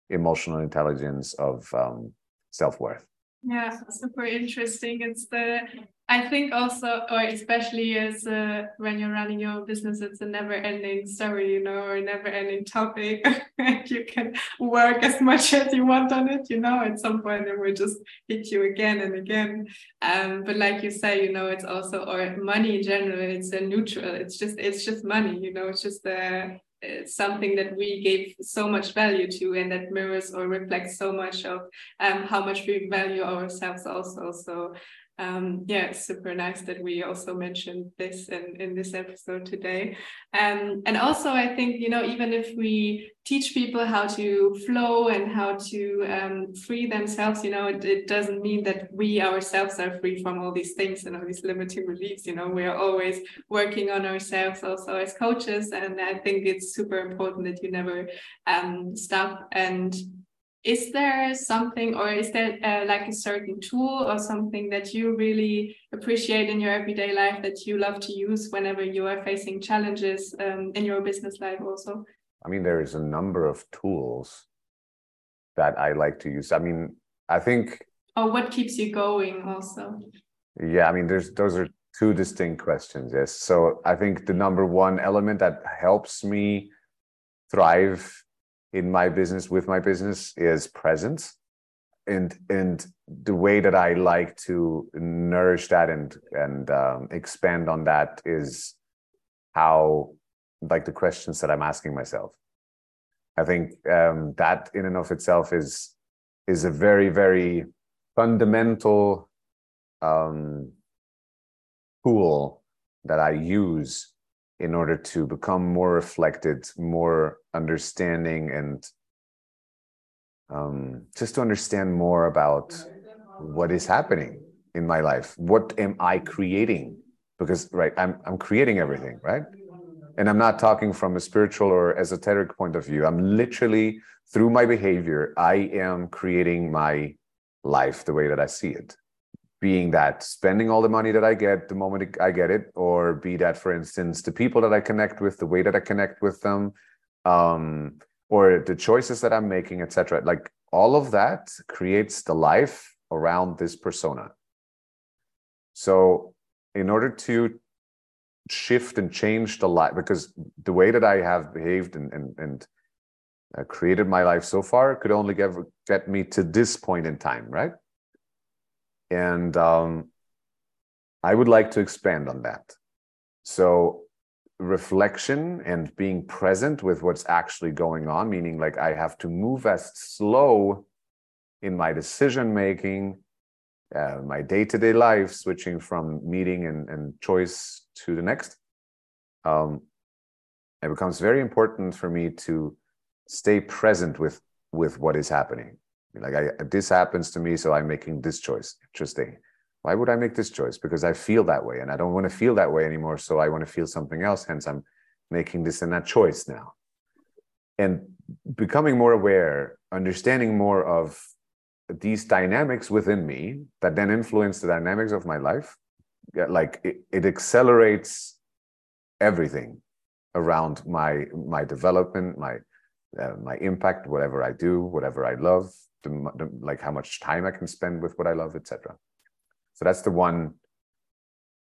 S2: emotional intelligence of um, self worth.
S1: Yeah, super interesting. It's the I think also, or especially as uh, when you're running your own business, it's a never-ending story, you know, or a never-ending topic. you can work as much as you want on it, you know. At some point, it will just hit you again and again. Um, but like you say, you know, it's also or money in general. It's a neutral. It's just it's just money, you know. It's just a something that we gave so much value to and that mirrors or reflects so much of um, how much we value ourselves also. So um, yeah, it's super nice that we also mentioned this in, in this episode today. Um, and also, I think, you know, even if we teach people how to flow and how to um, free themselves, you know, it, it, doesn't mean that we ourselves are free from all these things and all these limiting beliefs. You know, we are always working on ourselves also as coaches. And I think it's super important that you never um, stop and is there something or is there uh, like a certain tool or something that you really appreciate in your everyday life that you love to use whenever you are facing challenges um, in your business life also?
S2: I mean there is a number of tools that i like to use. I mean i think
S1: or what keeps you going also?
S2: Yeah i mean there's those are two distinct questions yes. So i think the number one element that helps me thrive in my business with my business is presence. And and the way that i like to nourish that and and um, expand on that is how like the questions that i'm asking myself. I think um, that in and of itself is is a very very fundamental um, tool that i use in order to become more reflected, more understanding, and um, just to understand more about what is happening in my life. What am I creating? Because right, I'm I'm creating everything, right? And I'm not talking from a spiritual or esoteric point of view. I'm literally through my behavior, I am creating my life the way that I see it being that spending all the money that I get the moment I get it, or be that, for instance, the people that I connect with, the way that I connect with them, um, or the choices that I'm making, etc. Like all of that creates the life around this persona. So, in order to shift and change the life, because the way that I have behaved and and, and uh, created my life so far could only get get me to this point in time, right? And um, I would like to expand on that. So reflection and being present with what's actually going on, meaning like I have to move as slow in my decision making, uh, my day to day life, switching from meeting and, and choice to the next. Um, it becomes very important for me to stay present with with what is happening. Like I, this happens to me, so I'm making this choice. Interesting why would I make this choice? Because I feel that way and I don't want to feel that way anymore. So I want to feel something else. Hence, I'm making this and that choice now. And becoming more aware, understanding more of these dynamics within me that then influence the dynamics of my life, like it, it accelerates everything around my my development, my uh, my impact, whatever I do, whatever I love, the, the, like how much time I can spend with what I love, etc. So that's the one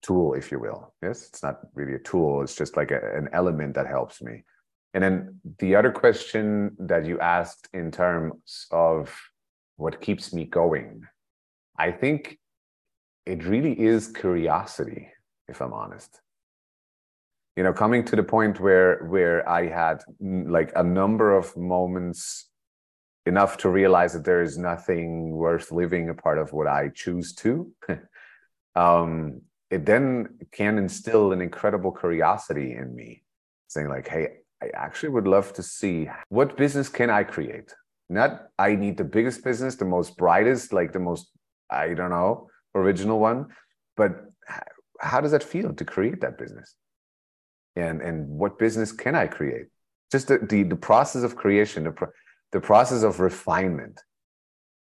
S2: tool, if you will. Yes, it's not really a tool, it's just like a, an element that helps me. And then the other question that you asked in terms of what keeps me going, I think it really is curiosity, if I'm honest. You know, coming to the point where where I had mm, like a number of moments enough to realize that there is nothing worth living a part of what I choose to, um, it then can instill an incredible curiosity in me, saying like, "Hey, I actually would love to see what business can I create. Not I need the biggest business, the most brightest, like the most I don't know original one, but how does that feel to create that business? And and what business can I create? Just the the, the process of creation, the pro- the process of refinement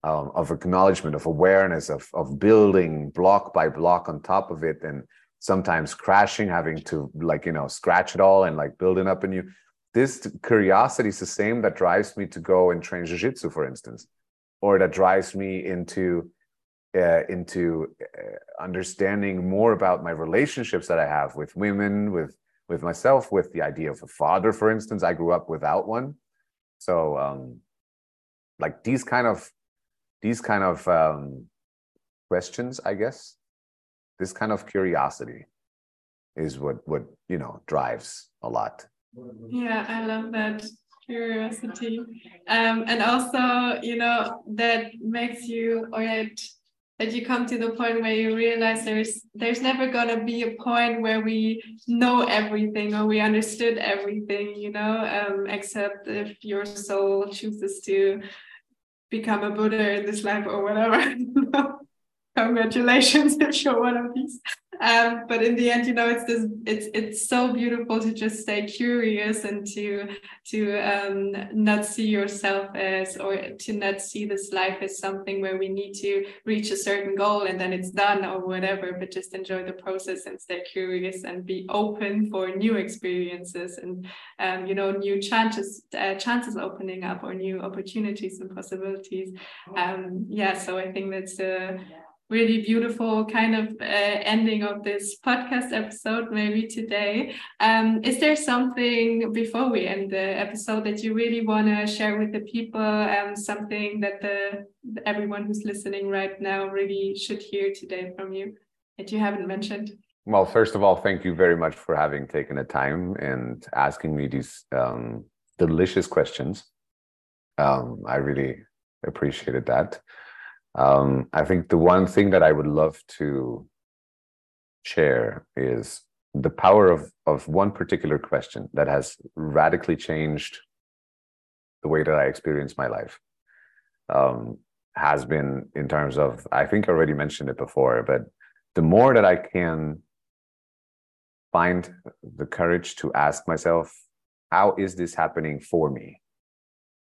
S2: um, of acknowledgement of awareness of, of building block by block on top of it and sometimes crashing having to like you know scratch it all and like building up a new this curiosity is the same that drives me to go and train jiu-jitsu for instance or that drives me into uh, into uh, understanding more about my relationships that i have with women with with myself with the idea of a father for instance. I grew up without one. So um, like these kind of these kind of um, questions, I guess, this kind of curiosity is what what you know drives a lot.
S1: Yeah, I love that curiosity, um, and also you know that makes you or that that you come to the point where you realize there's there's never gonna be a point where we know everything or we understood everything, you know, um, except if your soul chooses to become a Buddha in this life or whatever. Congratulations if you're one of these. Um, but in the end you know it's this it's it's so beautiful to just stay curious and to to um, not see yourself as or to not see this life as something where we need to reach a certain goal and then it's done or whatever but just enjoy the process and stay curious and be open for new experiences and um, you know new chances uh, chances opening up or new opportunities and possibilities. Um, yeah so i think that's a uh, really beautiful kind of uh, ending of this podcast episode maybe today. Um, is there something before we end the episode that you really want to share with the people? Um, something that the everyone who's listening right now really should hear today from you that you haven't mentioned?
S2: Well first of all thank you very much for having taken the time and asking me these um, delicious questions. Um, i really appreciated that um, I think the one thing that I would love to share is the power of, of one particular question that has radically changed the way that I experience my life. Um, has been in terms of, I think I already mentioned it before, but the more that I can find the courage to ask myself, how is this happening for me?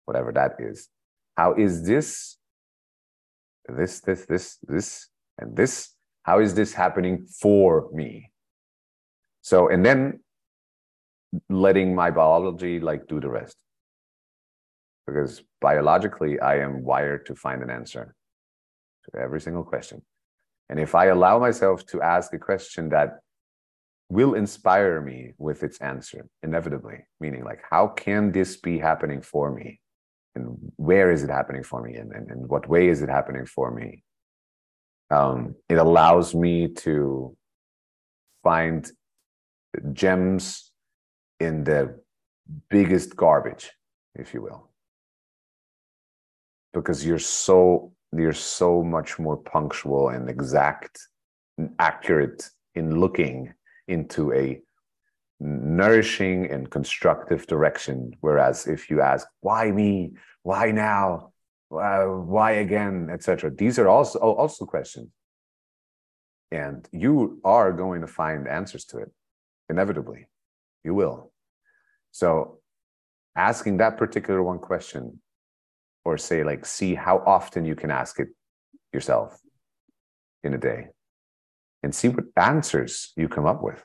S2: Whatever that is. How is this this, this, this, this, and this. How is this happening for me? So, and then letting my biology like do the rest. Because biologically, I am wired to find an answer to every single question. And if I allow myself to ask a question that will inspire me with its answer inevitably meaning like how can this be happening for me and where is it happening for me? And, and, and what way is it happening for me? Um, it allows me to find gems in the biggest garbage if you will. Because you're so you're so much more punctual and exact and accurate in looking into a nourishing and constructive direction. Whereas if you ask why me? Why now? Uh, why again? etc these are also also questions. And you are going to find answers to it inevitably. You will. So asking that particular one question or say like see how often you can ask it yourself in a day and see what answers you come up with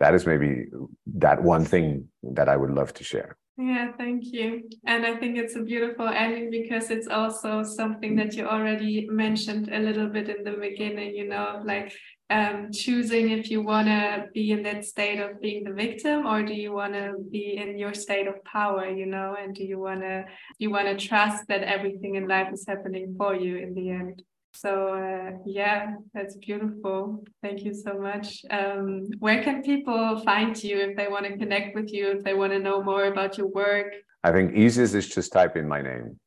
S2: that is maybe that one thing that i would love to share.
S1: Yeah thank you. And i think it's a beautiful ending because it's also something that you already mentioned a little bit in the beginning you know like um, choosing if you want to be in that state of being the victim or do you want to be in your state of power you know and do you want to you want to trust that everything in life is happening for you in the end so uh, yeah that's beautiful. Thank you so much. Um, where can people find you if they want to connect with you if they want to know more about your work?
S2: I think easiest is just type in my name.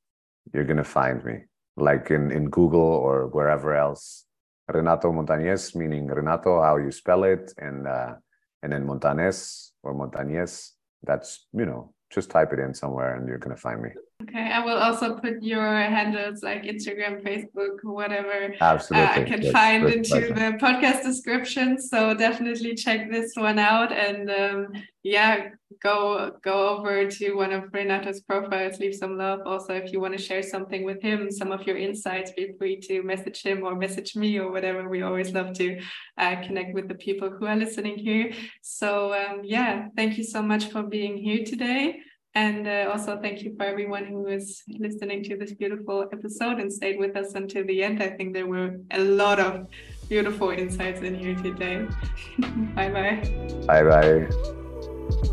S2: You're to find me like in, in google or wherever else. Renato Montañez, meaning Renato, how you spell it, and uh, and then Montañez or Montañez. That's you know, just type it in somewhere and you're gonna find me.
S1: Okay, I will also put your handles like Instagram, Facebook, whatever
S2: Absolutely.
S1: Uh, I can find into the podcast description. So definitely check this one out and um, yeah, go go over to one of Renato's profiles, leave some love. Also, if you want to share something with him, some of your insights, feel free to message him or message me or whatever. We always love to uh, connect with the people who are listening here. So um, yeah, thank you so much for being here today. And uh, also, thank you for everyone who is listening to this beautiful episode and stayed with us until the end. I think there were a lot of beautiful insights in here today. bye bye.
S2: Bye bye.